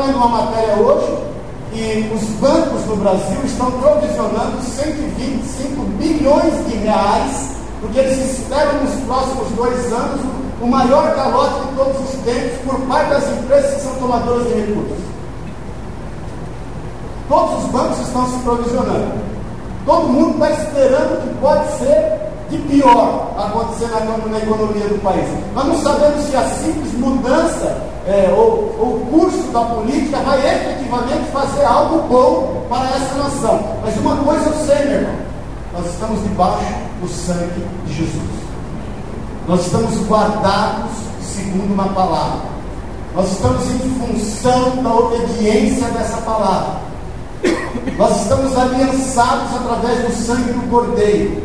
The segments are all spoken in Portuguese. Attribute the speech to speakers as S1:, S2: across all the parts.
S1: lendo uma matéria hoje que os bancos no Brasil estão provisionando 125 bilhões de reais, porque eles esperam nos próximos dois anos o maior calote de todos os tempos por parte das empresas que são tomadoras de recursos. Todos os bancos estão se provisionando. Todo mundo está esperando o que pode ser de pior acontecer na, na, economia do país. Nós não sabemos se a simples mudança é, ou, ou o curso da política vai efetivamente fazer algo bom para essa nação. Mas uma coisa eu sei, meu irmão: nós estamos debaixo do sangue de Jesus. Nós estamos guardados segundo uma palavra. Nós estamos em função da obediência dessa palavra. Nós estamos aliançados através do sangue do Cordeiro.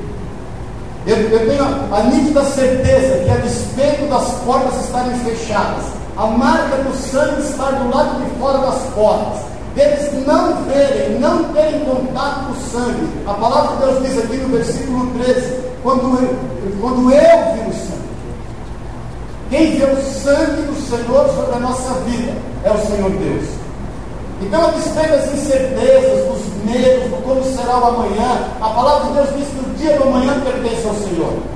S1: Eu, eu tenho a, a nítida certeza que, a despeito das portas estarem fechadas, a marca do sangue está do lado de fora das portas, deles não verem, não terem contato com o sangue. A palavra de Deus diz aqui no versículo 13: quando eu, quando eu vi o sangue, quem vê o sangue do Senhor sobre a nossa vida é o Senhor Deus. Então, a despeito das incertezas, dos medos, do como será o amanhã, a palavra de Deus diz que o dia do amanhã pertence ao Senhor.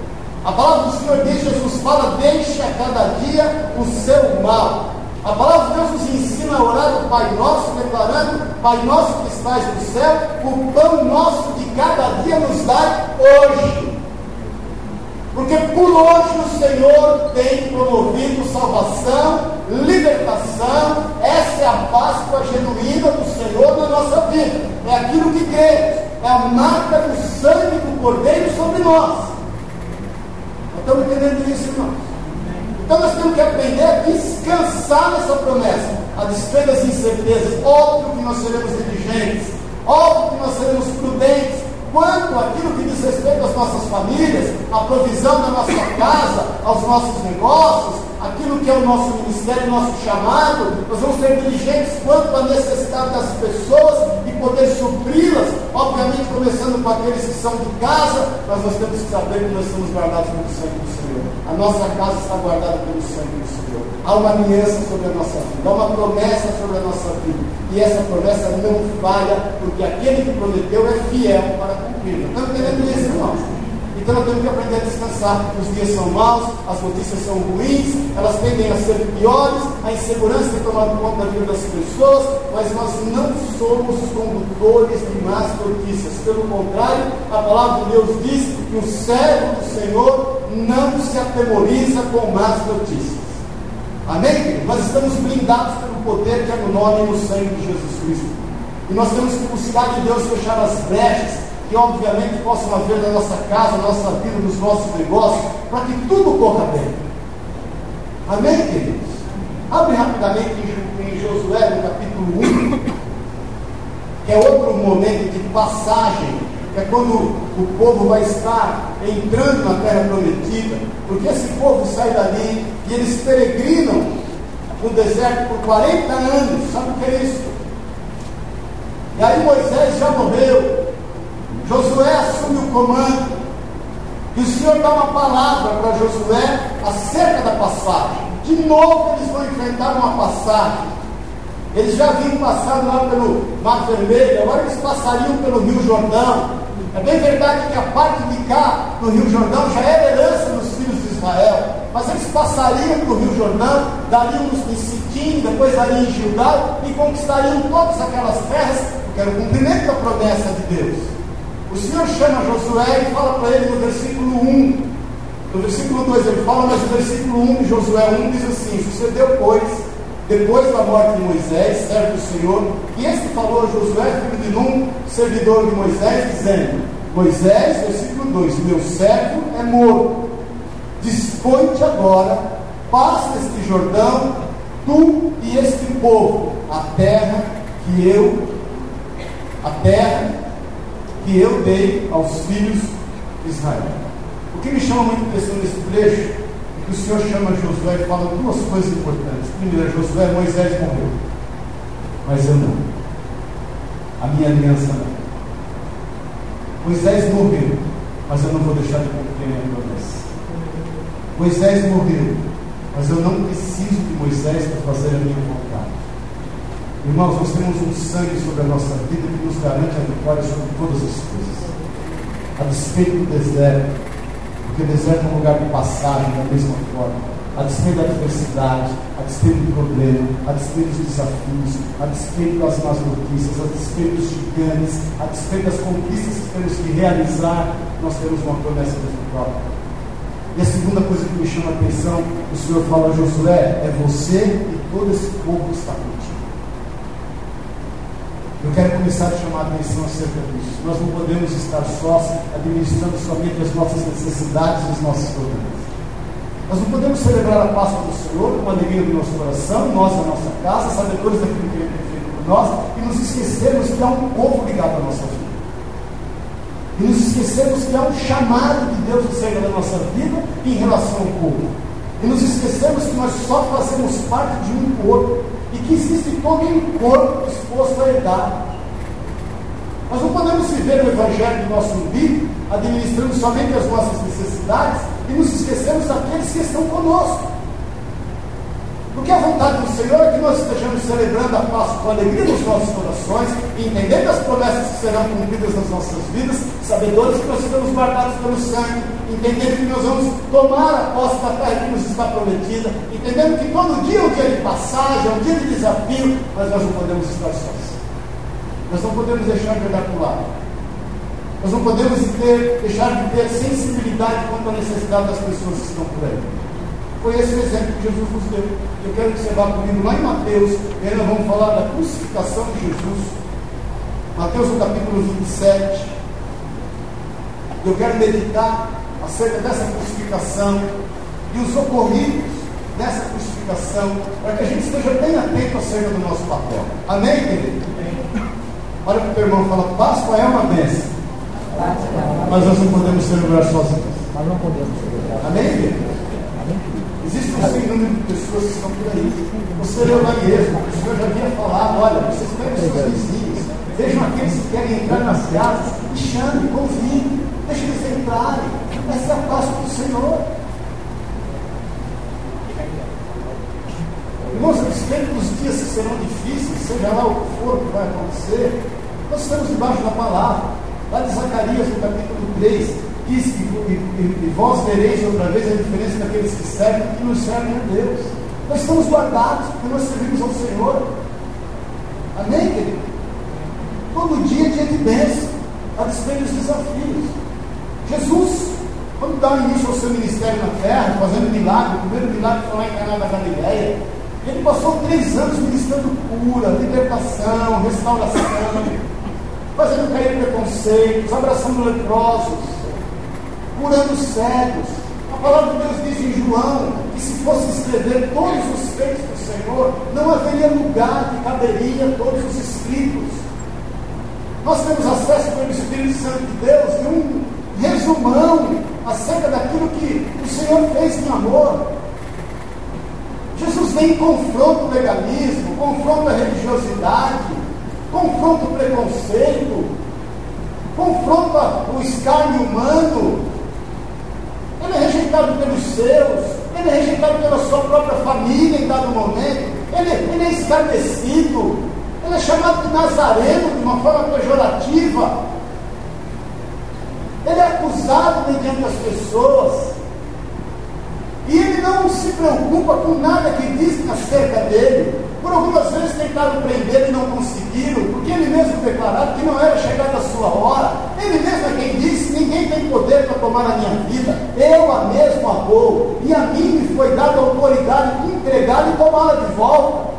S1: A palavra do Senhor diz, Jesus fala, deixe a cada dia o seu mal. A palavra de Deus nos ensina a orar o Pai Nosso, declarando, Pai Nosso que estás no céu, o pão nosso de cada dia nos dá hoje. Porque por hoje o Senhor tem promovido salvação, libertação. Essa é a Páscoa genuína do Senhor na nossa vida. É aquilo que cremos. É a marca do sangue do Cordeiro sobre nós. Estamos entendendo isso, irmãos? Então nós temos que aprender a descansar nessa promessa. A despeito das incertezas. Óbvio que nós seremos diligentes. Óbvio que nós seremos prudentes quanto aquilo que diz respeito às nossas famílias, à provisão da nossa casa, aos nossos negócios, aquilo que é o nosso ministério, o nosso chamado, nós vamos ser diligentes quanto à necessidade das pessoas e poder supri-las, obviamente começando com aqueles que são de casa, mas nós temos que saber que nós estamos guardados pelo sangue do Senhor. A nossa casa está guardada pelo sangue do Senhor. Há uma aliança sobre a nossa vida, há uma promessa sobre a nossa vida. E essa promessa não falha, porque aquele que prometeu é fiel para cumprir. Estamos entendendo isso, irmãos? Então temos que aprender a descansar. Os dias são maus, as notícias são ruins, elas tendem a ser piores, a insegurança tem tomado conta da vida das pessoas, mas nós não somos condutores de más notícias. Pelo contrário, a palavra de Deus diz que o servo do Senhor não se atemoriza com más notícias. Amém? Nós estamos blindados pelo poder que é no nome e no sangue de Jesus Cristo. E nós temos que buscar de Deus fechar as brechas que obviamente possam haver na nossa casa, na nossa vida, nos nossos negócios, para que tudo corra bem. Amém, queridos? Abre rapidamente em Josué, no capítulo 1, que é outro momento de passagem, que é quando o povo vai estar entrando na terra prometida, porque esse povo sai dali e eles peregrinam no deserto por 40 anos, sabe o que é isso? E aí Moisés já morreu, Josué assume o comando. E o Senhor dá uma palavra para Josué acerca da passagem. De novo eles vão enfrentar uma passagem. Eles já vinham passando lá pelo Mar Vermelho, agora eles passariam pelo Rio Jordão. É bem verdade que a parte de cá do Rio Jordão já era herança dos filhos de Israel. Mas eles passariam pelo Rio Jordão, dariam em Sitim, depois dariam em Gilgal e conquistariam todas aquelas terras, porque era o cumprimento da promessa de Deus. O Senhor chama Josué e fala para ele no versículo 1. No versículo 2 ele fala, mas no versículo 1 de Josué 1 diz assim: Sucedeu, pois, depois da morte de Moisés, servo do Senhor, que este falou a Josué, filho de Num, servidor de Moisés, dizendo: Moisés, versículo 2: Meu servo é morto. Dispõe-te agora, passa este Jordão, tu e este povo, a terra que eu, a terra que eu dei aos filhos de Israel. O que me chama muito atenção nesse trecho é que o Senhor chama Josué e fala duas coisas importantes. Primeiro, Josué, Moisés morreu, mas eu não. A minha aliança não. Moisés morreu, mas eu não vou deixar de cumprir a minha promessa. Moisés morreu, mas eu não preciso de Moisés para fazer a minha vontade. Irmãos, nós temos um sangue sobre a nossa vida que nos garante a vitória sobre todas as coisas. A despeito do deserto, porque o deserto é um lugar de passagem da mesma forma a despeito da adversidade, a despeito do problema, a despeito dos desafios, a despeito das más notícias, a despeito dos gigantes, a despeito das conquistas que temos que realizar, nós temos uma promessa de vitória. E a segunda coisa que me chama a atenção, o Senhor fala a Josué, é você e todo esse povo que está contigo. Eu quero começar a chamar a atenção acerca disso. Nós não podemos estar sós administrando somente as nossas necessidades e os nossos problemas. Nós não podemos celebrar a Páscoa do Senhor com a alegria do nosso coração, nós, a nossa casa, sabedores daquilo que Ele tem feito por nós, e nos esquecermos que há um povo ligado à nossa vida. E nos esquecermos que há um chamado de Deus acerca da nossa vida em relação ao povo. E nos esquecemos que nós só fazemos parte de um corpo e que existe todo um corpo disposto a herdar. Nós não podemos viver o Evangelho do nosso umbigo, administrando somente as nossas necessidades e nos esquecemos daqueles que estão conosco. Porque a vontade do Senhor é que nós estejamos celebrando a Páscoa com alegria nos nossos corações, entendendo as promessas que serão cumpridas nas nossas vidas, sabedores que nós estamos guardados pelo sangue, entendendo que nós vamos tomar a posse da terra que nos está prometida, entendendo que todo dia é um dia de passagem, é um dia de desafio, mas nós não podemos estar sós. Nós não podemos deixar de olhar para o lado. Nós não podemos ter, deixar de ter sensibilidade quanto à necessidade das pessoas que estão por aí. Foi esse o exemplo que Jesus nos deu. Eu quero que você vá comigo lá em Mateus, e aí nós vamos falar da crucificação de Jesus. Mateus, no capítulo 27. Eu quero meditar acerca dessa crucificação e os ocorridos dessa crucificação, para que a gente esteja bem atento acerca do nosso papel. Amém, querido? Olha para o teu irmão e fala: Páscoa é uma bênção. Mas nós não podemos celebrar sozinhos.
S2: Nós não podemos celebrar.
S1: Amém, querido? Existe um sem número de pessoas que estão por aí. Você leu lá mesmo, o Senhor já havia falado, olha, vocês pegam seus vizinhos, vejam aqueles que querem entrar nas casas, e chame, convide, deixe eles entrarem. Essa é a paz do Senhor. Irmãos, a despeito dos dias que serão difíceis, seja lá o que for que vai acontecer, nós estamos debaixo da palavra. Lá de Zacarias, no capítulo 3, diz que e, e, vós vereis outra vez a diferença daqueles que servem e que nos servem a Deus. Nós estamos guardados porque nós servimos ao Senhor. Amém, querido? Todo dia é dia de bênção, a despeito dos desafios. Jesus, quando dá início ao seu ministério na terra, fazendo milagre, o primeiro milagre foi lá em Caná da Galileia, ele passou três anos ministrando cura, libertação, restauração fazendo cair preconceitos, abraçando leprosos, curando cegos. A palavra de Deus diz em João que se fosse escrever todos os feitos do Senhor, não haveria lugar que caberia todos os escritos. Nós temos acesso pelo Espírito Santo de Deus de um resumão acerca daquilo que o Senhor fez em amor. Jesus vem e confronta o legalismo, confronta a religiosidade, confronta o preconceito, confronta o escárnio humano. Ele é rejeitado pelos seus, ele é rejeitado pela sua própria família em dado momento, ele, ele é escarnecido, ele é chamado de Nazareno de uma forma pejorativa, ele é acusado mediante as pessoas, e ele não se preocupa com nada que dizem acerca dele. Por algumas vezes tentaram prender e não conseguiram, porque ele mesmo declarou que não era chegada a sua hora. Ele mesmo é quem disse: ninguém tem poder para tomar a minha vida, eu a mesmo a dou, e a mim me foi dada a autoridade de entregá-la e tomá-la de volta.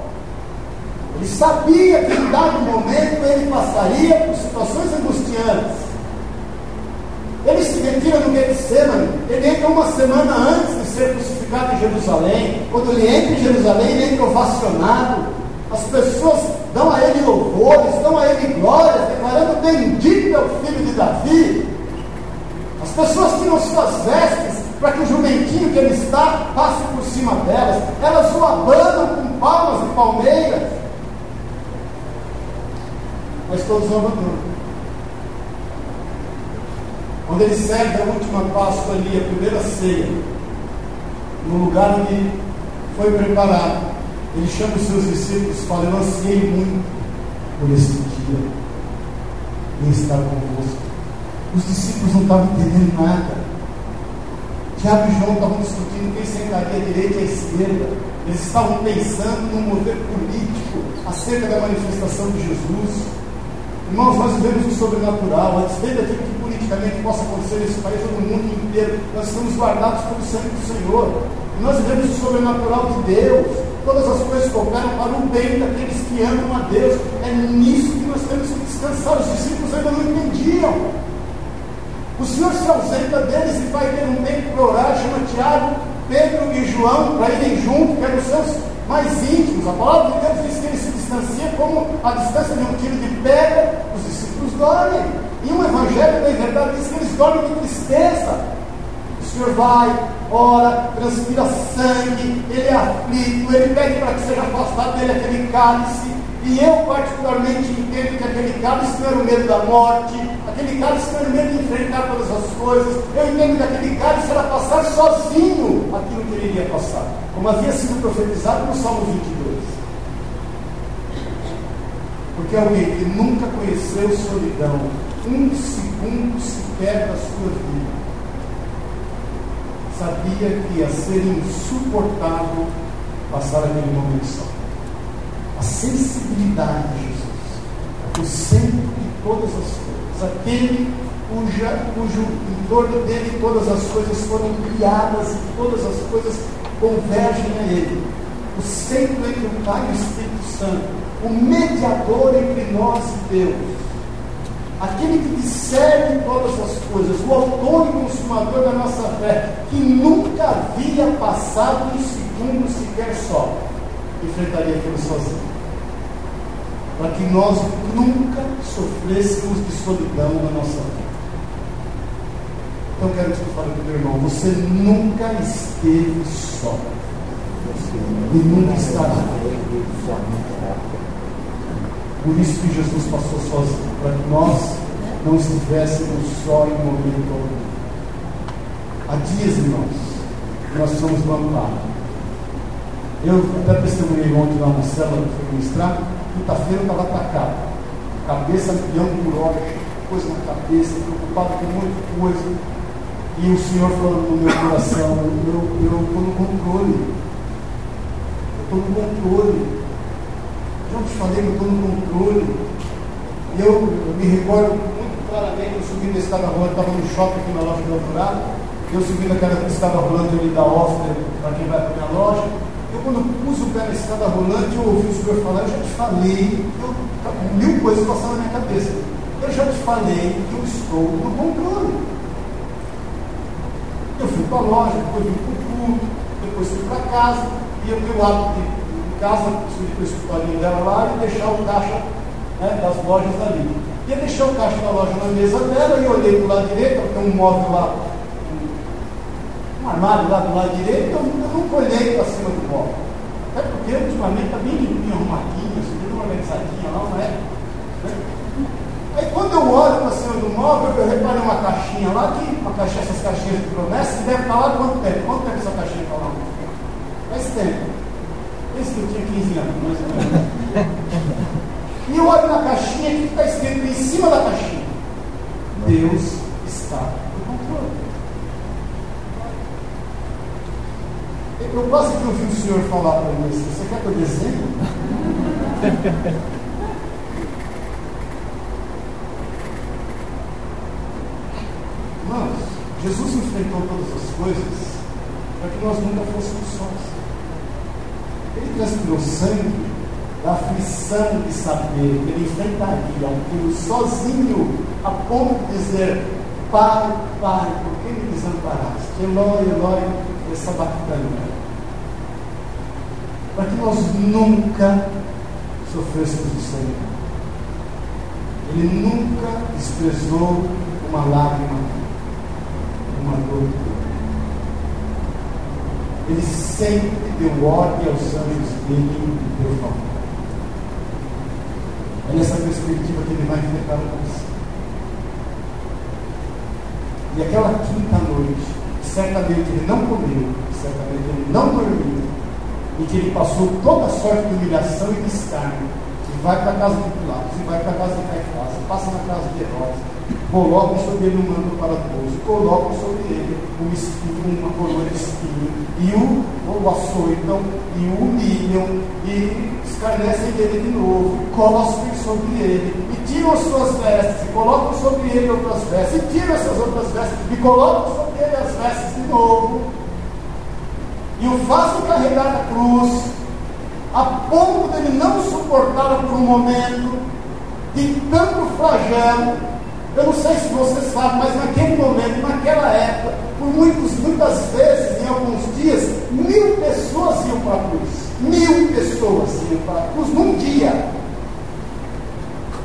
S1: Ele sabia que em dado momento ele passaria por situações angustiantes. Ele se retira no Getsemane, ele entra uma semana antes de ser crucificado em Jerusalém. Quando ele entra em Jerusalém, ele entra ovacionado. As pessoas dão a ele louvores, dão a ele glórias, declarando bendito é o filho de Davi. As pessoas tiram suas vestes para que o jumentinho que ele está passe por cima delas. Elas o abanam com palmas e palmeiras. Mas todos abandonam. Quando ele serve a última Páscoa ali, a primeira ceia, no lugar onde foi preparado, Ele chama os seus discípulos e fala: Eu ansiei muito por esse dia em estar convosco. Os discípulos não estavam entendendo nada. Tiago e João estavam discutindo quem sentaria à direita e à esquerda. Eles estavam pensando num movimento político acerca da manifestação de Jesus. Irmãos, nós vivemos o sobrenatural, a despeito daquilo que politicamente possa acontecer nesse país ou no mundo inteiro, nós estamos guardados pelo sangue do Senhor. E nós vivemos o sobrenatural de Deus. Todas as coisas cooperam para o bem daqueles que amam a Deus. É nisso que nós temos que descansar. Os discípulos ainda não entendiam. O Senhor se ausenta deles e vai ter um tempo para orar, chama Tiago, Pedro e João para irem junto, que eram seus mais íntimos. A palavra de Deus diz que ele se distancia como a distância de um tiro de pedra, os discípulos dormem. E o Evangelho, na verdade, diz que eles dormem de tristeza. O Senhor vai, ora, transpira sangue, ele é aflito, ele pede para que seja afastado dele aquele cálice. E eu, particularmente, entendo que aquele cálice não era o medo da morte, aquele cálice não era o medo de enfrentar todas as coisas. Eu entendo que aquele cálice era passar sozinho aquilo que ele iria passar, como havia sido profetizado no Salmo 22. Porque alguém que nunca conheceu solidão, um segundo sequer da sua vida, sabia que ia ser insuportável passar aquele momento só. A sensibilidade de Jesus, o centro de todas as coisas, aquele cuja, cujo em torno dele todas as coisas foram criadas e todas as coisas convergem a ele, o centro entre o Pai e o Espírito Santo, o mediador entre nós e Deus, aquele que discerne todas as coisas, o autor e consumador da nossa fé, que nunca havia passado um segundo sequer só, enfrentaria aquilo sozinho para que nós nunca sofrêssemos de solidão na nossa vida. Então quero fale para o meu irmão, você nunca esteve só. E nunca estará. Por isso que Jesus passou sozinho, para que nós não estivéssemos só em momento algum. Há dias, irmãos, nós somos do amparo. Eu até testemunhei ontem lá na célula que foi ministrar, Quinta-feira eu estava atacado. Cabeça milhão por hora, coisa na cabeça, preocupado com muita coisa. E o Senhor falando no meu coração, eu estou no controle. Eu estou no controle. Eu estou no controle. Eu, eu, me recordo muito claramente, eu subi na escada rolante, estava no shopping aqui na loja do doutorado, eu subi naquela escada rolante ali da Oster, para quem vai para a minha loja, eu, quando pus o pé na escada rolante, eu ouvi o senhor falar, eu já te falei, eu, mil coisas passaram na minha cabeça. Eu já te falei que eu estou no controle. Eu fui para a loja, depois vim para o culto, depois fui para casa, e eu tenho o hábito de, casa, para o escritório dela lá e deixar o caixa né, das lojas ali. Ia deixar o caixa da loja na mesa dela e olhei para o lado direito, tem um móvel lá armário lá do lado direito, eu, eu nunca olhei para cima do móvel. Até porque ultimamente está bem limpinho, arrumadinho, assim, bem organizadinho lá, não é? Né? Aí quando eu olho para cima do móvel, eu reparei uma caixinha lá, que uma caixinha, essas caixinhas de promessa, que deve estar lá quanto tempo? Quanto tempo essa caixinha está lá? Faz tempo. Que eu tinha 15 anos, menos. E eu olho na caixinha, que está escrito em cima da caixinha? Deus está Eu quase que ouvi o senhor falar para mim assim, você quer que eu desenhe? Irmãos, Jesus enfrentou todas as coisas para que nós nunca fôssemos sós. Ele transpirou sangue da aflição de saber que ele enfrentaria aquilo sozinho, a ponto de dizer: Pai, Pai, por que me desamparaste? Eloi, Eloi, essa bacana para que nós nunca sofrêssemos de sangue. Ele nunca desprezou uma lágrima, uma dor. Ele sempre deu ordem aos anjos dele e deu favor. É nessa perspectiva que ele vai enfrentar você. E aquela quinta noite, certamente ele não comeu, certamente ele não dormiu, em que ele passou toda sorte de humilhação e de escárnio, e vai para a casa de Pilatos, e vai para a casa de Caifás, e passa na casa de Herodes, colocam sobre ele um manto paradoso, colocam sobre ele um espinho, uma coroa de espinho, e o, o açoitam, e o humilham, e escarnecem dele de novo, cospem sobre ele, e tiram as suas vestes, e colocam sobre ele outras vestes, e tiram essas outras vestes, e colocam sobre ele as vestes de novo, e o fazem carregar a cruz, a ponto de ele não suportar por um momento de tanto flagelo, eu não sei se você sabe, mas naquele momento, naquela época, por muitos, muitas vezes, em alguns dias, mil pessoas iam para a cruz. Mil pessoas iam para a cruz num dia.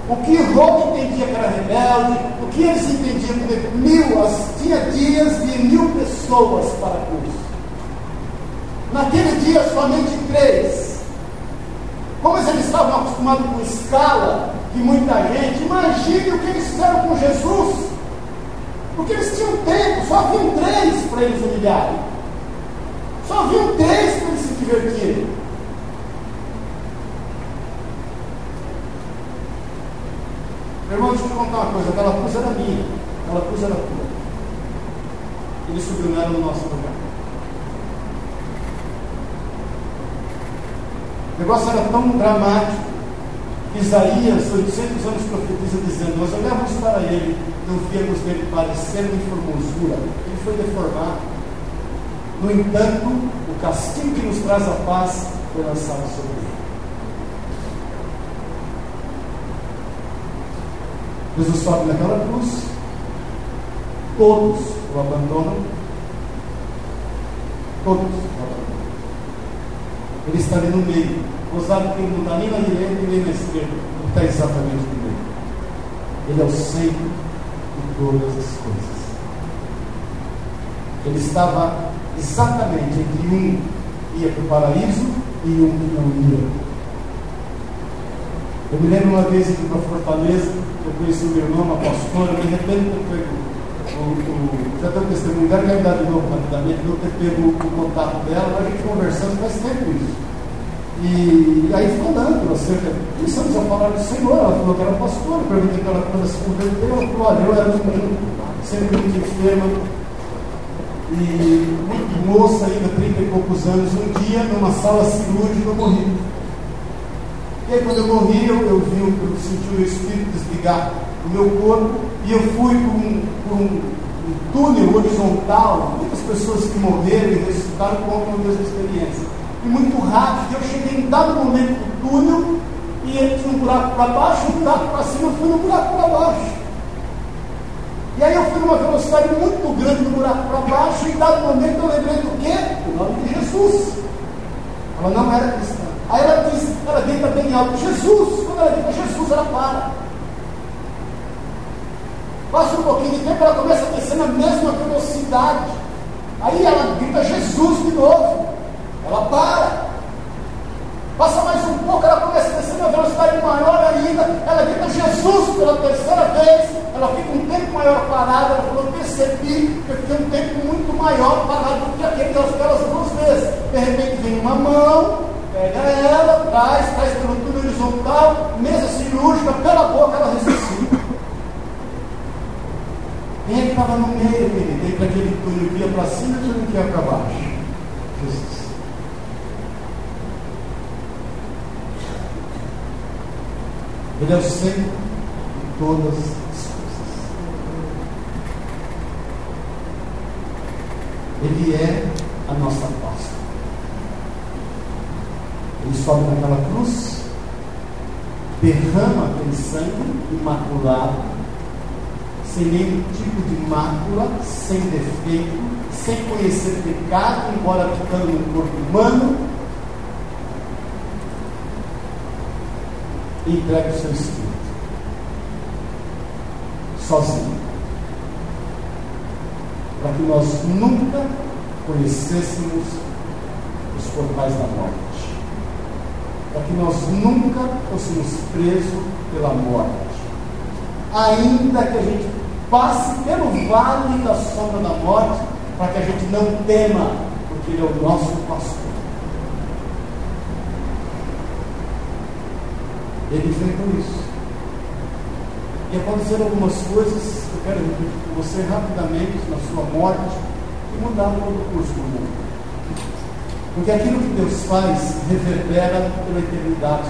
S1: O que Roma entendia que era rebelde, o que eles entendiam que mil, tinha dias de mil pessoas para a cruz. Naquele dia, somente três. Como eles estavam acostumados com escala, de muita gente. Imagine o que eles fizeram com Jesus. Porque eles tinham tempo, só haviam três para eles humilharem. Só haviam três para eles se divertirem. Meu irmão, deixa eu te contar uma coisa. Aquela cruz era minha, aquela cruz era tua. Ele subiu nela no nosso lugar. O negócio era tão dramático Isaías, 800 anos profetiza dizendo: Nós olhamos para ele, não víamos nele parecer nem formosura. Ele foi deformado. No entanto, o castigo que nos traz a paz foi lançado sobre ele. Jesus sobe naquela cruz, todos o abandonam, todos o abandonam. Ele está ali no meio Gozado que não está nem na direita nem na esquerda, ele está exatamente no meio. Ele é o centro de todas as coisas. Ele estava exatamente entre um ia para o paraíso e um que não ia. Eu me lembro uma vez indo para Fortaleza, eu conheci o meu irmão, uma pastora, de repente eu pego o, o, já tenho testemunho quero dar de novo rapidamente, eu ter pego o contato dela, a gente conversando faz tempo isso. E aí falando acerca, começamos a falar do Senhor, ela falou que era pastora, perguntei para ela quando se converteu, ela falou, olha, eu era um, sempre muito enferma, e muito moça ainda, 30 e poucos anos, um dia numa sala cirúrgica eu morri. E aí quando eu morri, eu, eu vi, eu senti o Espírito desligar o meu corpo, e eu fui por um, por um, um túnel horizontal, muitas pessoas que morreram e ressuscitaram contam a mesma experiência e muito rápido. Eu cheguei em dado momento do túnel e ele tinha buraco para baixo, um buraco para cima, eu fui no buraco para baixo. E aí eu fui numa velocidade muito grande no buraco para baixo, e em dado momento eu lembrei do quê? O nome de Jesus. Ela não era cristã. Aí ela disse, ela grita bem alto, Jesus, quando ela grita Jesus, ela para. Passa um pouquinho de tempo, ela começa a descer na mesma velocidade. Aí ela grita Jesus de novo. Ela para. Passa mais um pouco, ela começa a descer uma velocidade maior ainda. Ela grita Jesus pela terceira vez. Ela fica um tempo maior parada. Ela falou: percebi que eu fiquei um tempo muito maior parado do que aquelas duas vezes. De repente vem uma mão, pega ela, traz, traz pelo túnel horizontal, mesa cirúrgica, pela boca ela ressuscita. Quem estava no meio, querido, entre aquele túnel que ia para cima e túnel que para baixo? Jesus. Ele é o centro de todas as coisas. Ele é a nossa paz. Ele sobe naquela cruz, derrama aquele sangue imaculado, sem nenhum tipo de mácula, sem defeito, sem conhecer pecado, embora ficando no corpo humano, e entregue o seu espírito. Sozinho. Para que nós nunca conhecêssemos os portais da morte. Para que nós nunca fôssemos presos pela morte. Ainda que a gente passe pelo vale da sombra da morte, para que a gente não tema, porque Ele é o nosso pastor. Ele enfrentou isso. E aconteceram algumas coisas, eu quero repetir com você rapidamente, na sua morte, que mudaram o curso do mundo. Porque aquilo que Deus faz reverbera pela eternidade.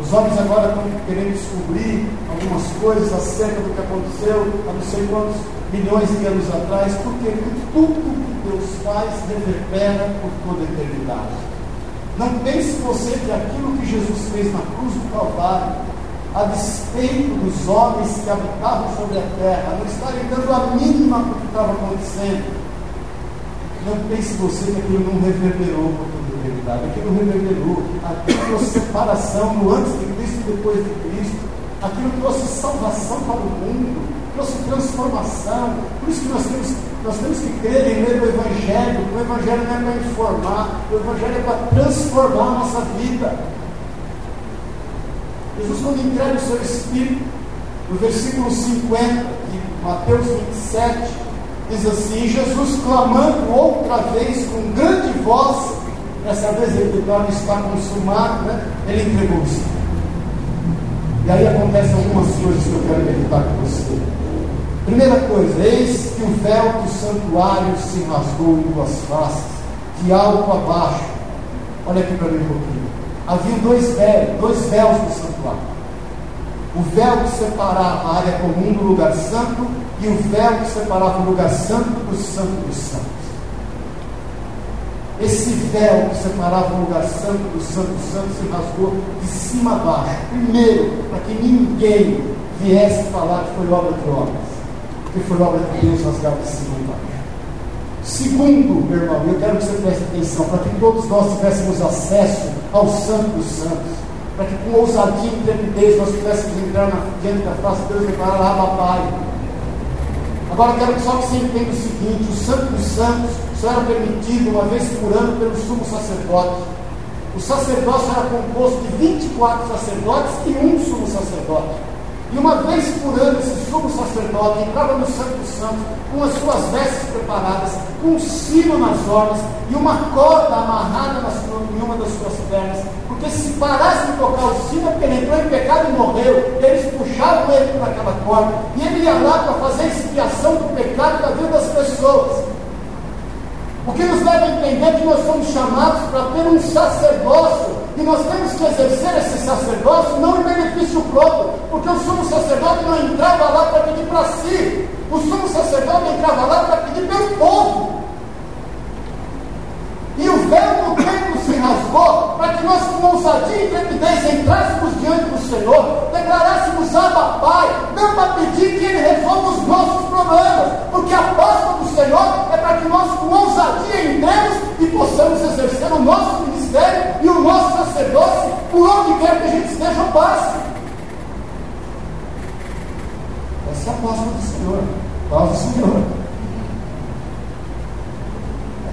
S1: Os homens agora estão querendo descobrir algumas coisas acerca do que aconteceu há não sei quantos milhões de anos atrás, porque tudo que Deus faz reverbera por toda a eternidade. Não pense você que aquilo que Jesus fez na cruz do Calvário, a despeito dos homens que habitavam sobre a terra, não estarem dando a mínima para o que estava acontecendo. Não pense você que aquilo não reverberou por toda a eternidade, aquilo reverberou, aquilo trouxe separação no antes de Cristo e depois de Cristo, aquilo trouxe salvação para o mundo, trouxe transformação. Por isso que nós temos, nós temos que crer em ler o Evangelho. O Evangelho não é para informar, o Evangelho é para transformar a nossa vida. Jesus, quando entrega o seu Espírito, no versículo 50 de Mateus 27, diz assim: Jesus clamando outra vez com grande voz, dessa vez ele declara está consumado, né? ele entregou o Espírito. E aí acontecem algumas coisas que eu quero meditar com você. Primeira coisa, eis que o véu do santuário se rasgou em duas faces, de alto a baixo. Olha aqui para mim um pouquinho. Havia dois véus, dois véus do santuário. O véu que separava a área comum do lugar santo e o véu que separava o lugar santo do santo dos santos. Esse véu que separava o lugar santo do santo dos santos se rasgou de cima a baixo. Primeiro, para que ninguém viesse falar que foi obra de obras, que foi obra de Deus rasgar de cima a baixo. Segundo, meu irmão, eu quero que você preste atenção, para que todos nós tivéssemos acesso ao Santo dos Santos, para que com ousadia e intrepidez nós pudéssemos entrar na, diante da face de Deus e declarar, ah, papai. Agora quero só que você entenda o seguinte: o Santo dos Santos só era permitido uma vez por ano pelo sumo sacerdote. O sacerdócio era composto de 24 sacerdotes e um sumo sacerdote. E uma vez por ano esse sumo sacerdote entrava no Santo dos Santos com as suas vestes preparadas, com um sino nas orlas e uma corda amarrada na sua, em uma das suas pernas. Porque se parasse de tocar o sino, é porque ele entrou em pecado e morreu. Eles puxavam ele por aquela corda. E ele ia lá para fazer expiação do pecado da vida das pessoas. O que nos leva a entender que nós somos chamados para ter um sacerdócio e nós temos que exercer esse sacerdócio não em benefício próprio, porque o sumo sacerdote não entrava lá para pedir para si, o sumo sacerdote entrava lá para pedir pelo povo. Véu do templo se rasgou para que nós, com ousadia e intrepidez, entrássemos diante do Senhor, declarássemos Abba Pai, não para pedir que Ele resolva os nossos problemas, porque a Páscoa do Senhor é para que nós, com ousadia, entremos e possamos exercer o nosso ministério e o nosso sacerdócio por onde quer que a gente esteja passe. Essa é a Páscoa do Senhor, paz do Senhor.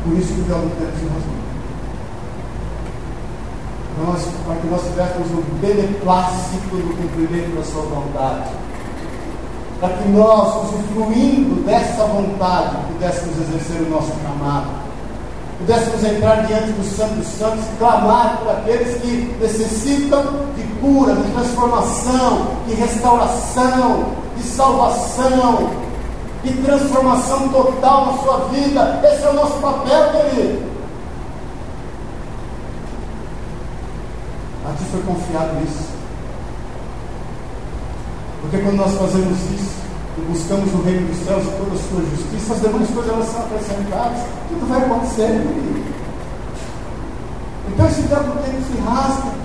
S1: Por isso que o véu do tempo se rasgou. Nós, para que nós tivéssemos o beneplácito do cumprimento da sua vontade. Para que nós, usufruindo dessa vontade, pudéssemos exercer o nosso chamado. Pudéssemos entrar diante dos santos santos e clamar por aqueles que necessitam de cura, de transformação, de restauração, de salvação, de transformação total na sua vida. Esse é o nosso papel, querido. A ti foi confiado isso. Porque quando nós fazemos isso e buscamos o reino dos céus e toda a sua justiça, as demais coisas elas são acrescentadas. Tudo vai acontecer, querido. Então esse tempo tempo se rasga.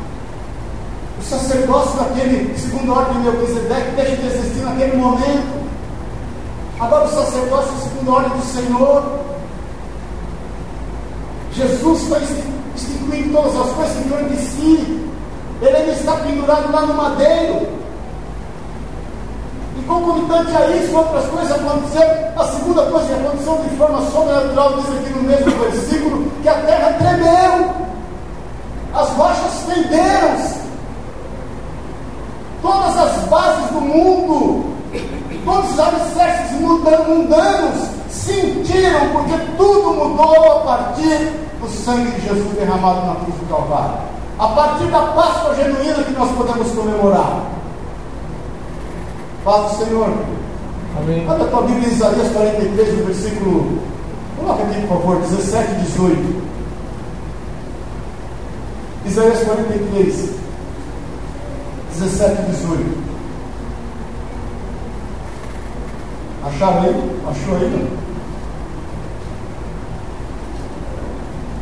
S1: O sacerdócio daquele, segundo a ordem de Melquisedeque, deixa de existir naquele momento. Agora o sacerdócio segundo a ordem do Senhor. Jesus foi instituindo todas as coisas em torno de si. Ele ainda está pendurado lá no madeiro. E concomitante a isso, outras coisas aconteceram. A segunda coisa que aconteceu de forma sobrenatural, diz aqui no mesmo versículo, que a terra tremeu. As rochas fenderam-se. Todas as bases do mundo Todos os alicerces mundanos sentiram, porque tudo mudou a partir do sangue de Jesus derramado na cruz do Calvário. A partir da Páscoa genuína que nós podemos comemorar. Paz do Senhor. Amém. Olha a tua Bíblia em Isaías 43, no versículo. Coloca aqui, por favor, 17 e 18. Isaías 43, 17 e 18. Acharam aí? Achou aí? Não?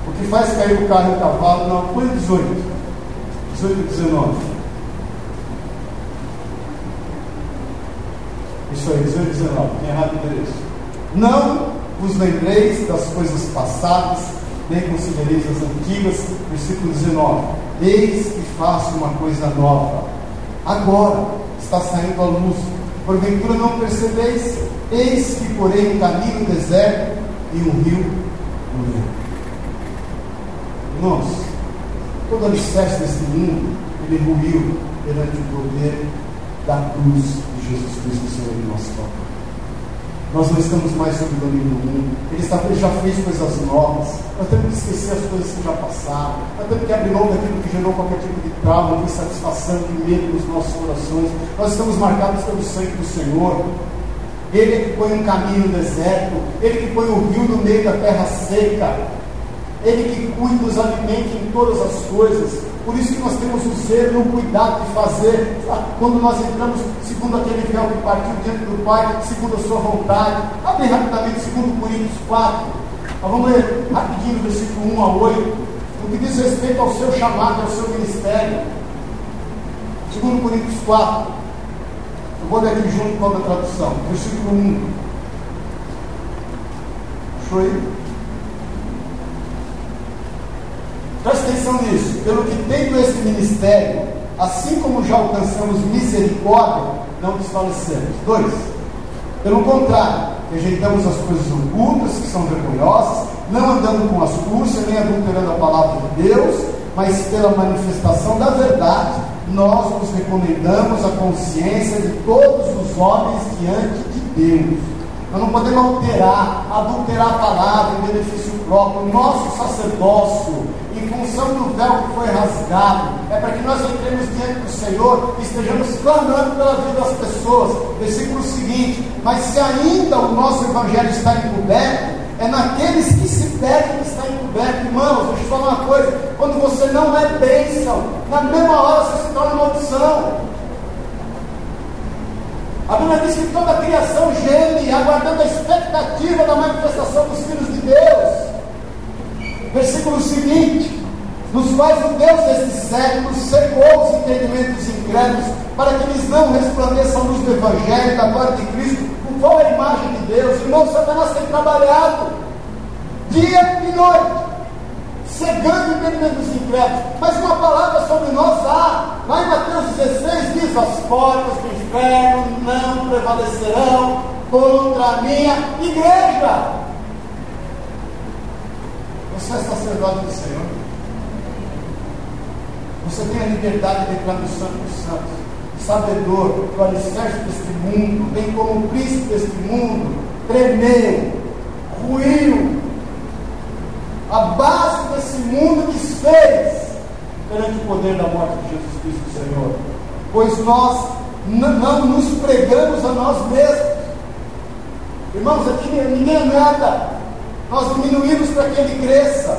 S1: O que faz cair o carro e o cavalo? Não, põe 18. 18 e 19. Isso aí, 18 e 19. Tem errado o endereço. Não vos lembreis das coisas passadas, nem considereis as antigas. Versículo 19. Eis que faço uma coisa nova. Agora está saindo a luz. Porventura não percebeis? Eis que porém um caminho deserto e um rio. Irmãos, todo alicerce desse mundo, ele ruiu perante o poder da cruz de Jesus Cristo, Senhor e nosso Pai. Nós não estamos mais sob o domínio do mundo. Ele, está, já fez coisas novas. Nós temos que esquecer as coisas que já passaram. Nós temos que abrir mão daquilo que gerou qualquer tipo de trauma, de insatisfação, de medo nos nossos corações. Nós estamos marcados pelo sangue do Senhor. Ele é que põe um caminho no deserto, Ele que põe o rio no meio da terra seca, Ele que cuida dos alimentos em todas as coisas. Por isso que nós temos o zelo e o cuidado de fazer, quando nós entramos segundo aquele véu que partiu diante do Pai, segundo a sua vontade. Abre rapidamente, segundo Coríntios 4. Nós vamos ler rapidinho, versículo 1 a 8. O que diz respeito ao seu chamado, ao seu ministério. Segundo Coríntios 4. Eu vou ler aqui junto com a tradução. Versículo 1. Achou aí? Presta atenção nisso. Pelo que tendo esse ministério, assim como já alcançamos misericórdia, não desfalecemos. Dois. Pelo contrário, rejeitamos as coisas ocultas que são vergonhosas, não andando com astúcia, nem adulterando a palavra de Deus, mas pela manifestação da verdade, nós nos recomendamos a consciência de todos os homens diante de Deus. Nós não podemos alterar, adulterar a palavra em benefício próprio. Nosso sacerdócio, em função do véu que foi rasgado, é para que nós entremos diante do Senhor e estejamos clamando pela vida das pessoas. Versículo seguinte: Mas se ainda o nosso evangelho está encoberto, é naqueles que se perdem que está encoberto. Irmãos, deixa eu falar uma coisa: quando você não é bênção, na mesma hora você se torna maldição. A Bíblia diz que toda a criação geme, aguardando a expectativa da manifestação dos filhos de Deus. Versículo seguinte: nos quais o Deus deste século secou os entendimentos incrédulos, para que eles não resplandeçam a luz do Evangelho, da glória de Cristo, qual é a imagem de Deus? Irmão, Satanás tem trabalhado dia e noite, cegando o entendimento dos incrédulos. Mas uma palavra sobre nós há. Lá em Mateus 16 diz: As portas do inferno não prevalecerão contra a minha igreja. Você é sacerdote do Senhor. Você tem a liberdade de entrar no Santo dos Santos sabedor que o alicerce deste mundo, bem como o príncipe deste mundo, tremeu, ruiu. A base desse mundo desfez perante o poder da morte de Jesus Cristo, Senhor. Pois nós não nos pregamos a nós mesmos. Irmãos, aqui ninguém é nada. Nós diminuímos para que ele cresça.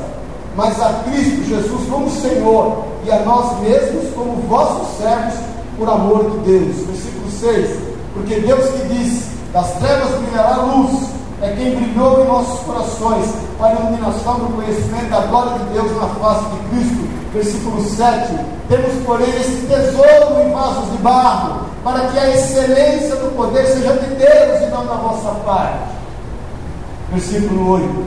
S1: Mas a Cristo Jesus como Senhor e a nós mesmos como vossos servos por amor de Deus. Versículo 6: Porque Deus que disse: Das trevas brilhará a luz, é quem brilhou em nossos corações para a iluminação do conhecimento da glória de Deus na face de Cristo. Versículo 7: Temos, porém, esse tesouro em vasos de barro, para que a excelência do poder seja de Deus e não da vossa parte. Versículo 8: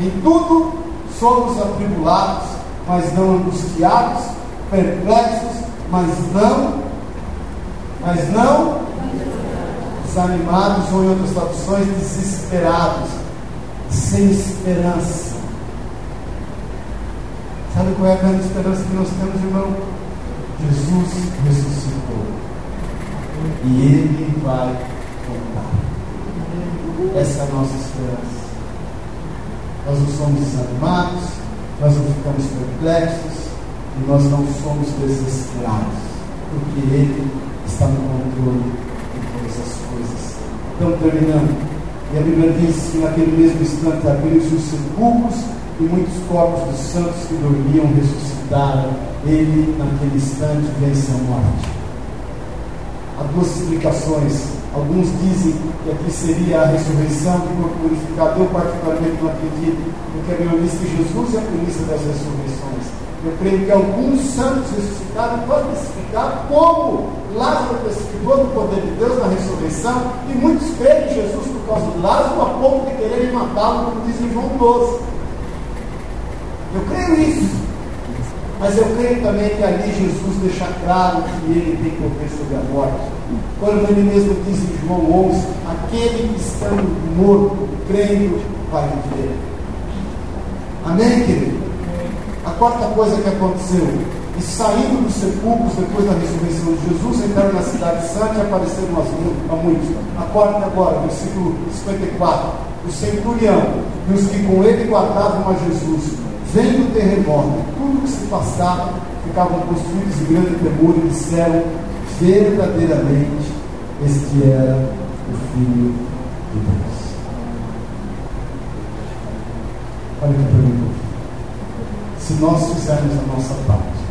S1: Em tudo somos atribulados, mas não angustiados, perplexos, mas não, mas não desanimados, ou em outras traduções, desesperados, sem esperança. Sabe qual é a grande esperança que nós temos, irmão? Jesus ressuscitou. E Ele vai voltar. Essa é a nossa esperança. Nós não somos desanimados, nós não ficamos perplexos, E nós não somos desesperados, porque Ele está no controle de todas as coisas. Então, terminando, e a Bíblia diz que naquele mesmo instante abriu-se os sepulcros e muitos corpos dos santos que dormiam ressuscitaram. Ele, naquele instante, vence a morte. Há duas explicações. Alguns dizem que aqui seria a ressurreição do corpo glorificado. Eu, particularmente, não acredito, porque a Bíblia diz que Jesus é a premissa das ressurreições. Eu creio que alguns santos ressuscitaram podem explicar como Lázaro testificou do poder de Deus na ressurreição, e muitos creem em Jesus por causa de Lázaro, a ponto de quererem matá-lo, como diz em João 12. Eu creio nisso. Mas eu creio também que ali Jesus deixa claro que ele tem poder sobre a morte. Quando ele mesmo diz em João 11: aquele que estando morto, crendo, vai viver. Amém, querido? A quarta coisa que aconteceu, e saindo dos sepulcros depois da ressurreição de Jesus, entraram na cidade santa e apareceram a muitos. A quarta agora, versículo 54. O centurião e os que com ele guardavam a Jesus Vendo o terremoto, tudo que se passava, ficavam possuídos de grande temor e disseram: verdadeiramente, este era o Filho de Deus. Olha que pergunta. Se nós fizermos a nossa parte,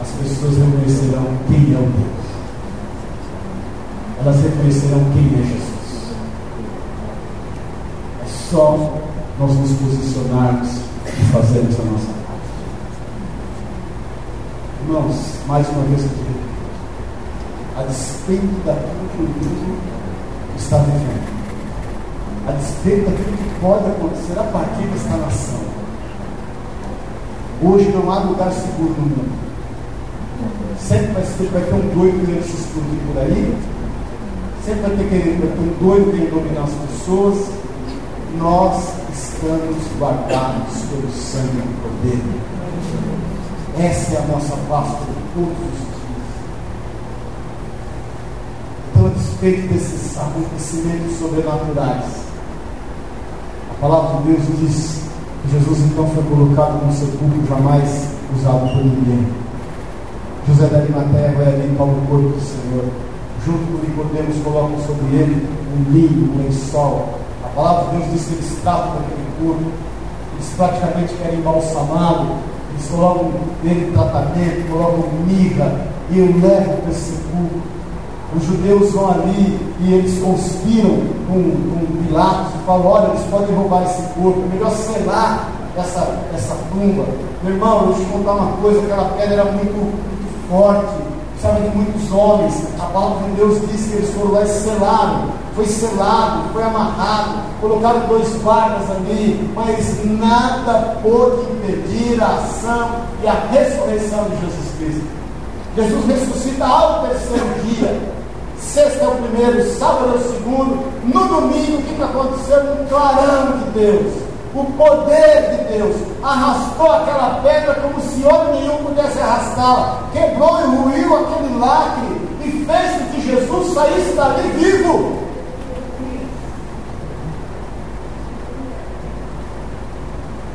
S1: as pessoas reconhecerão quem é o Deus. Elas reconhecerão quem é Jesus. É só nós nos posicionarmos e fazermos a nossa parte. Irmãos, mais uma vez eu digo, a despeito daquilo que o mundo está vivendo, a despeito daquilo que pode acontecer a partir desta nação, hoje não há lugar seguro no mundo. Sempre vai, ter, vai ter um doido querendo se explodir por aí, sempre vai ter, querendo, ter um doido querendo dominar as pessoas. Nós estamos guardados pelo sangue do poder. Essa é a nossa paz por todos os dias. Então, a despeito desses acontecimentos sobrenaturais, a palavra de Deus diz que Jesus então foi colocado num sepulcro jamais usado por ninguém. José da Arimateia vai ali para o corpo do Senhor. Junto com Nicodemos colocam sobre ele um linho, um lençol, a palavra de Deus diz que eles tratam daquele corpo, eles praticamente querem embalsamado, eles colocam nele tratamento, colocam mirra e o levam para esse sepulcro. Os judeus vão ali e eles conspiram com, com Pilatos e falam: olha, eles podem roubar esse corpo, é melhor selar essa, essa tumba. Meu irmão, eu te contar uma coisa: aquela pedra era muito, muito forte, sabe, de muitos homens. A palavra de Deus diz que eles foram lá e selaram foi selado, foi amarrado, colocaram dois guardas ali, mas nada pôde impedir a ação e a ressurreição de Jesus Cristo. Jesus ressuscita ao terceiro dia. Sexta é o primeiro, sábado é o segundo. No domingo, o que aconteceu? Um clarão de Deus. O poder de Deus arrastou aquela pedra como se homem nenhum pudesse arrastá-la. Quebrou e ruiu aquele lacre e fez com que Jesus saísse dali vivo.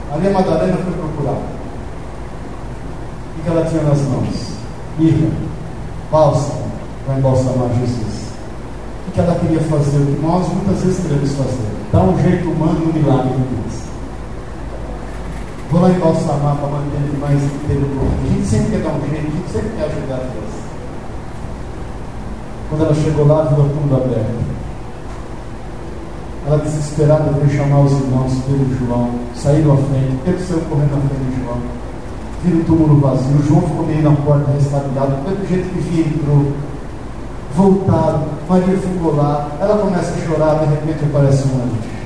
S1: Maria Madalena foi procurar. O que ela tinha nas mãos? Mirra, bálsamo, para embalsamar Jesus. O que ela queria fazer? O que nós muitas vezes queremos fazer? Dar um jeito humano no milagre de Deus. Vou lá embalsamar para manter ele mais inteiro corpo. A gente sempre quer dar um jeito, a gente sempre quer ajudar Deus. Quando ela chegou lá, viu a tumba aberta. Ela desesperada veio chamar os irmãos, Pedro e João, saíram à frente, Pedro saiu correndo à frente de João, viram o túmulo vazio, João ficou meio na porta restabilhado, do jeito que vinha entrou, voltaram, Maria ficou lá, ela começa a chorar, de repente aparece um anjo.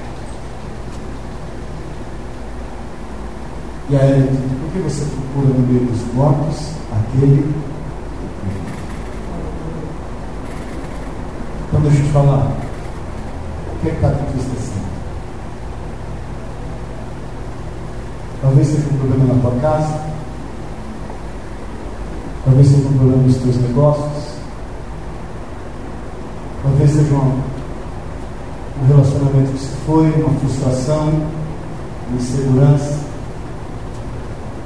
S1: E aí ele diz, por que você procura no meio dos mortos aquele Então deixa eu te falar, que é que está te entristecendo? Talvez seja um problema na tua casa, talvez seja um problema nos teus negócios, talvez seja um, um relacionamento que se foi, uma frustração, uma insegurança.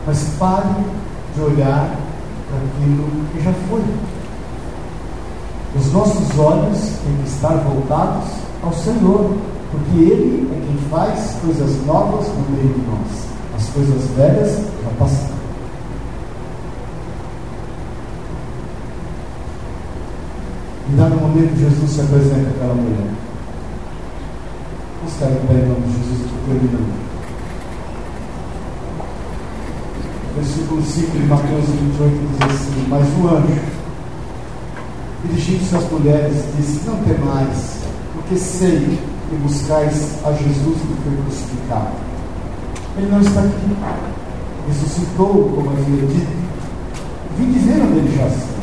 S1: Mas pare de olhar para aquilo que já foi. Os nossos olhos têm que estar voltados ao Senhor, porque Ele é quem faz coisas novas no meio de nós. As coisas velhas já passaram. E dado momento, Jesus se apresenta àquela mulher. Vamos ficar em pé em nome de Jesus, estou terminando. Versículo 5 de Mateus 28 diz assim: Mas o anjo, dirigindo-se às mulheres, disse: Não temais, porque sei que buscais a Jesus que foi crucificado. Ele não está aqui. Ressuscitou, como havia dito. Vim dizer onde ele já está.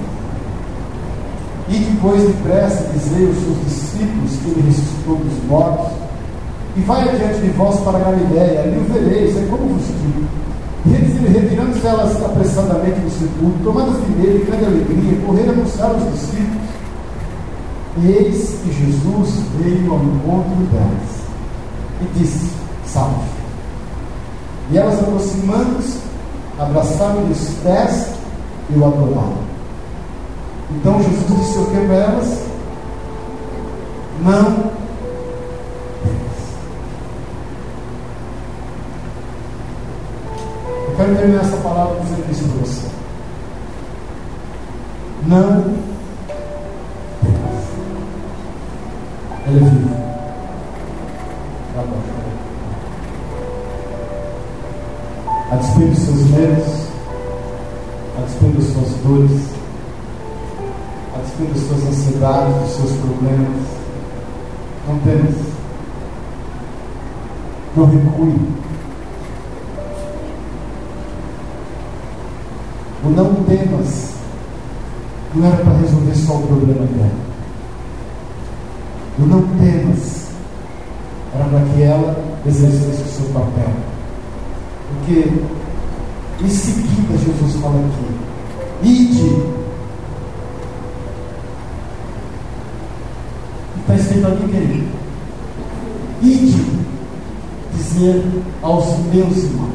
S1: E depois depressa dizei aos seus discípulos que ele ressuscitou dos mortos. E vai adiante de vós para Galiléia, ali o vereis, é como vos digo. Retirando-se elas apressadamente do sepulcro, tomadas de medo e grande alegria, correram anunciar aos discípulos. Eis que Jesus veio ao encontro delas e disse: Salve. E elas, aproximando-se, abraçaram-lhe os pés e o adoraram. Então Jesus disse o que para elas? Não Eu quero terminar essa palavra dizendo isso para você. Não das suas ansiedades, dos seus problemas. Não temas. Não recue. O não temas não era para resolver só o problema dela. O não temas era para que ela exercesse o seu papel. Porque em seguida Jesus fala aqui: ide Está escrito aqui, querido. Ide dizer aos meus irmãos.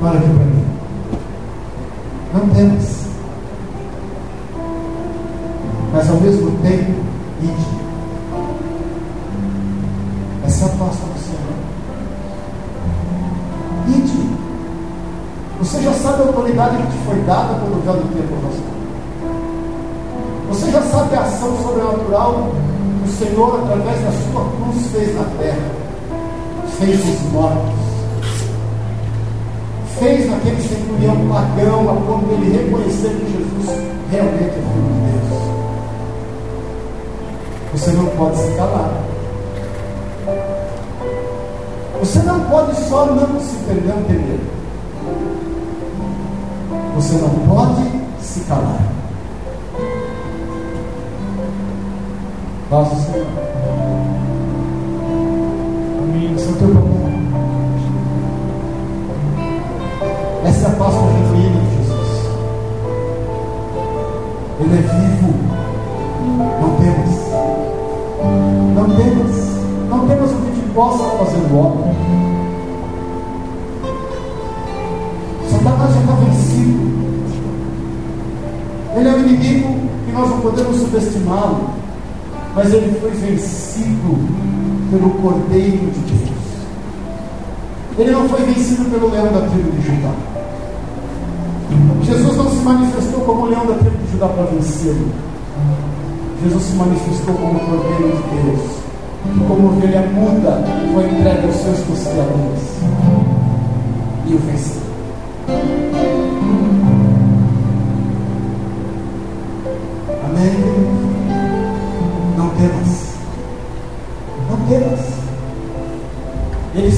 S1: Para aqui para mim. Não temas. Mas ao mesmo tempo, ide. Essa é a paz para você. Ide. Você já sabe a autoridade que te foi dada pelo velho tempo pastor. Você já sabe a ação sobrenatural que o Senhor, através da sua cruz, fez na terra. Fez os mortos. Fez naquele centurião pagão, a ponto de ele reconhecer que Jesus realmente é filho de Deus. Você não pode se calar. Você não pode só não se perder um temer. Você não pode se calar. Nosso Senhor. Amém. O teu. Essa é a Páscoa genuína de Jesus. Ele é vivo. Não temos. Não temos. Não temos o que te possa fazer o homem. Satanás já está vencido. Ele é um inimigo que nós não podemos subestimá-lo mas ele foi vencido pelo Cordeiro de Deus. Ele não foi vencido pelo leão da tribo de Judá. Jesus não se manifestou como leão da tribo de Judá para vencê-lo. Jesus se manifestou como Cordeiro de Deus. Como ovelha muda, foi entregue aos seus consideradores. E o venceu.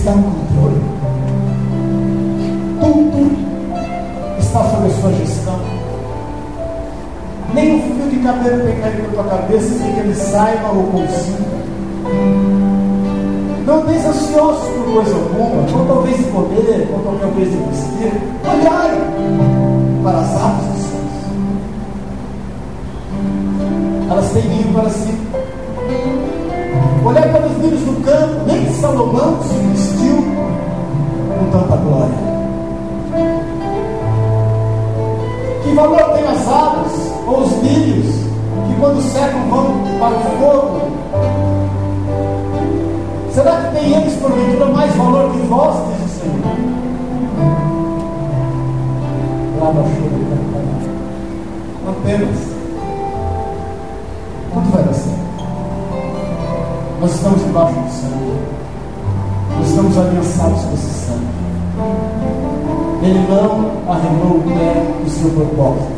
S1: Está no controle. Tudo está sob a sua gestão. Nem um fio de cabelo tem caído na tua cabeça sem que ele saiba ou consiga. Não esteja ansioso por coisa alguma, ou talvez de comer, ou qualquer coisa de vestir. Olhai para as aves dos céus. Elas têm ninho para si glória. valor tem as aves ou os lírios que quando secam vão para o fogo? Será que tem eles porventura mais valor que vós, diz o Senhor? Lava Não Apenas. Quanto vai dar certo? Nós estamos debaixo do sangue. Nós estamos aliançados com esse sangue. Ele não arremou o pé do seu propósito.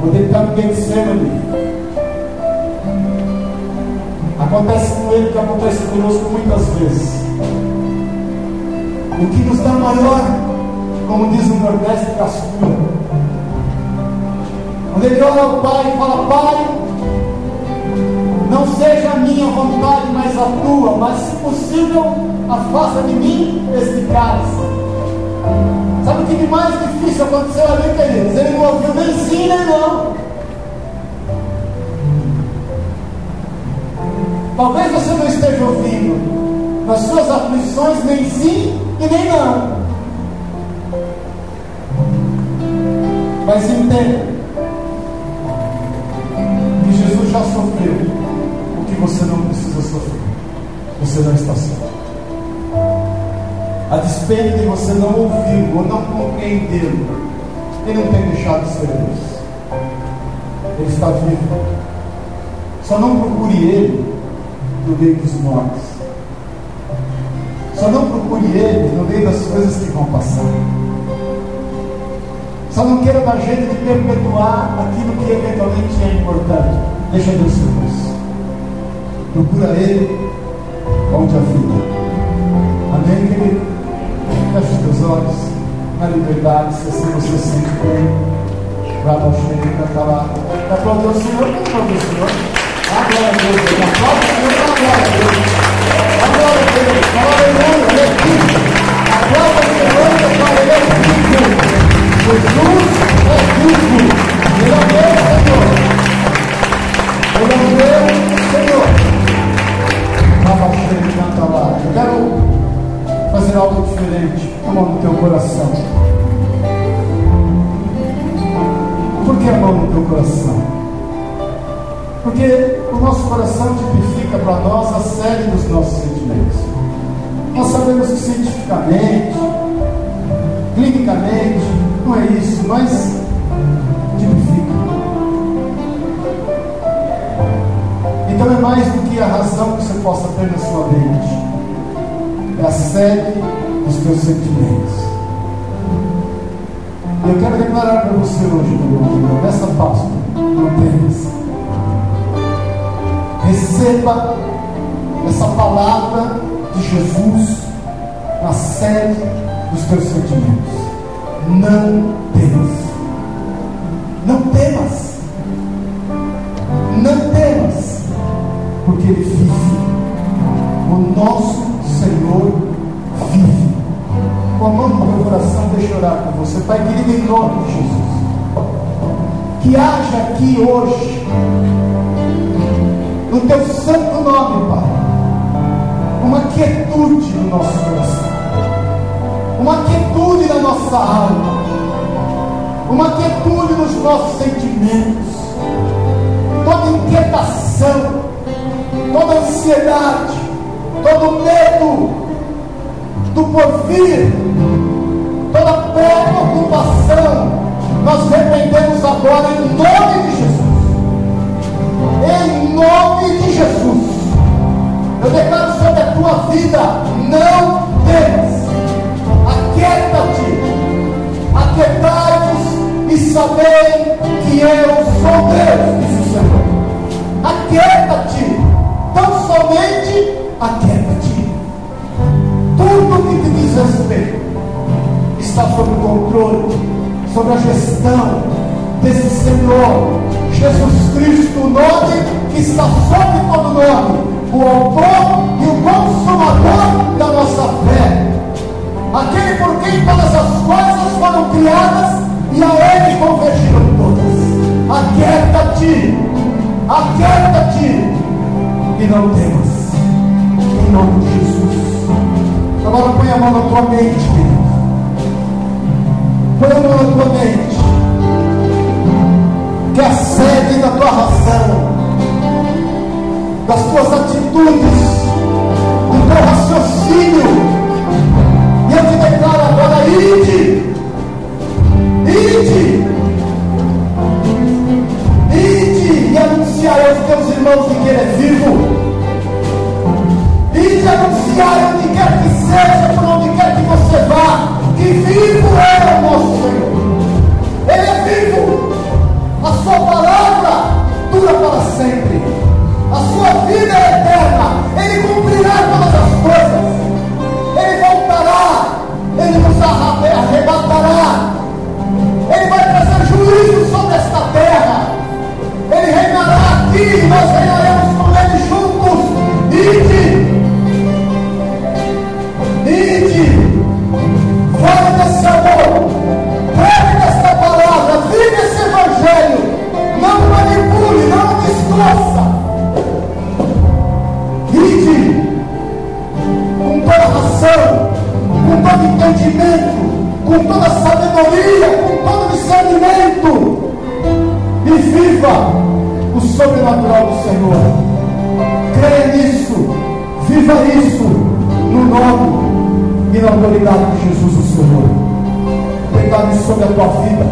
S1: Quando ele está no Getsemane, acontece com ele o que acontece conosco muitas vezes. O que nos dá maior, como diz o Nordeste, cascura. Quando ele olha ao Pai e fala, Pai, não seja a minha vontade, mas a tua, mas se possível, afasta de mim este cálice. Sabe o que de mais difícil aconteceu ali, queridos? Ele não ouviu nem sim nem não. Talvez você não esteja ouvindo nas suas aflições nem sim e nem não. Mas entenda que Jesus já sofreu você não precisa sofrer. Você não está certo. A despeito de você não ouvir ou não compreender, Ele não tem deixado de ser Deus. Ele está vivo. Só não procure Ele no meio dos mortos. Só não procure Ele no meio das coisas que vão passar. Só não queira dar jeito de perpetuar aquilo que eventualmente é importante. Deixa Deus ser Deus. Procura Ele onde a vida. Amém, querido? Feche os teus olhos na liberdade, se assim você sente bem. Vá para o cheiro e cantar lá. Aplaudir o Senhor, aplaudir o Senhor. A glória a Deus. Aplauda o Senhor, a glória a Deus. A glória a Deus. Aleluia. Vivo. Aplauda o Senhor declara. Jesus é vivo. Ele é meu Senhor. Ele é meu Senhor. Eu quero fazer algo diferente. A mão no teu coração. Por que a mão no teu coração? Porque o nosso coração tipifica para nós a série dos nossos sentimentos. Nós sabemos que cientificamente, clinicamente, não é isso, mas Então é mais do que a razão que você possa ter na sua mente. É a série dos teus sentimentos. Eu quero declarar para você hoje, meu irmão, nessa Páscoa, não temas Receba essa palavra de Jesus na sede dos teus sentimentos. Não temas. Não temas. Vive. O nosso Senhor vive. Com a mão no meu coração, deixa eu orar com você. Pai querido, em nome de Jesus. Que haja aqui hoje no teu santo nome, Pai, uma quietude no nosso coração, uma quietude na nossa alma, uma quietude nos nossos sentimentos, toda inquietação, toda ansiedade, todo medo do porvir, toda preocupação, nós repreendemos agora em nome de Jesus em nome de Jesus. Eu declaro sobre a tua vida: não temas, aquieta-te, aquietai-vos e sabei que eu sou Deus, diz o Senhor. Aquieta-te, somente aquieta-te. Tudo que te diz respeito está sob o controle, sob a gestão desse Senhor Jesus Cristo, o nome que está sobre todo nome, o autor e o consumador da nossa fé, aquele por quem todas as coisas foram criadas e a Ele convergiram todas. Aquieta-te, aquieta-te e não temas. Em nome de Jesus. Agora põe a mão na tua mente, querido. Põe a mão na tua mente. Que a sede da tua razão, das tuas atitudes, do teu raciocínio. E eu te declaro agora, ide. Ide. Irmãos, de que Ele é vivo. E de anunciar onde quer que seja, por onde quer que você vá, que vivo é o nosso Senhor. Ele é vivo. A sua palavra dura para sempre. A sua vida é eterna. Ele cumprirá toda sabedoria, com todo discernimento. E viva o sobrenatural do Senhor. Creia nisso, viva isso, no nome e na autoridade de Jesus, o Senhor. Declare sobre a tua vida,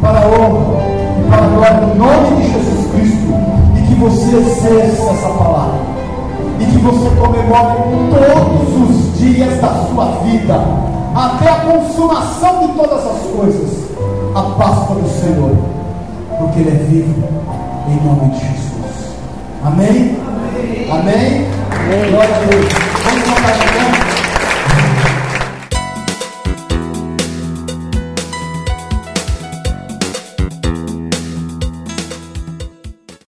S1: para a honra e para a glória do nome de Jesus Cristo, e que você exerça essa palavra, e que você comemore todos os dias da sua vida, até a consumação de todas as coisas, a Páscoa do Senhor, porque Ele é vivo, em nome de Jesus. Amém? Amém? Amém? Glória a Deus. Vamos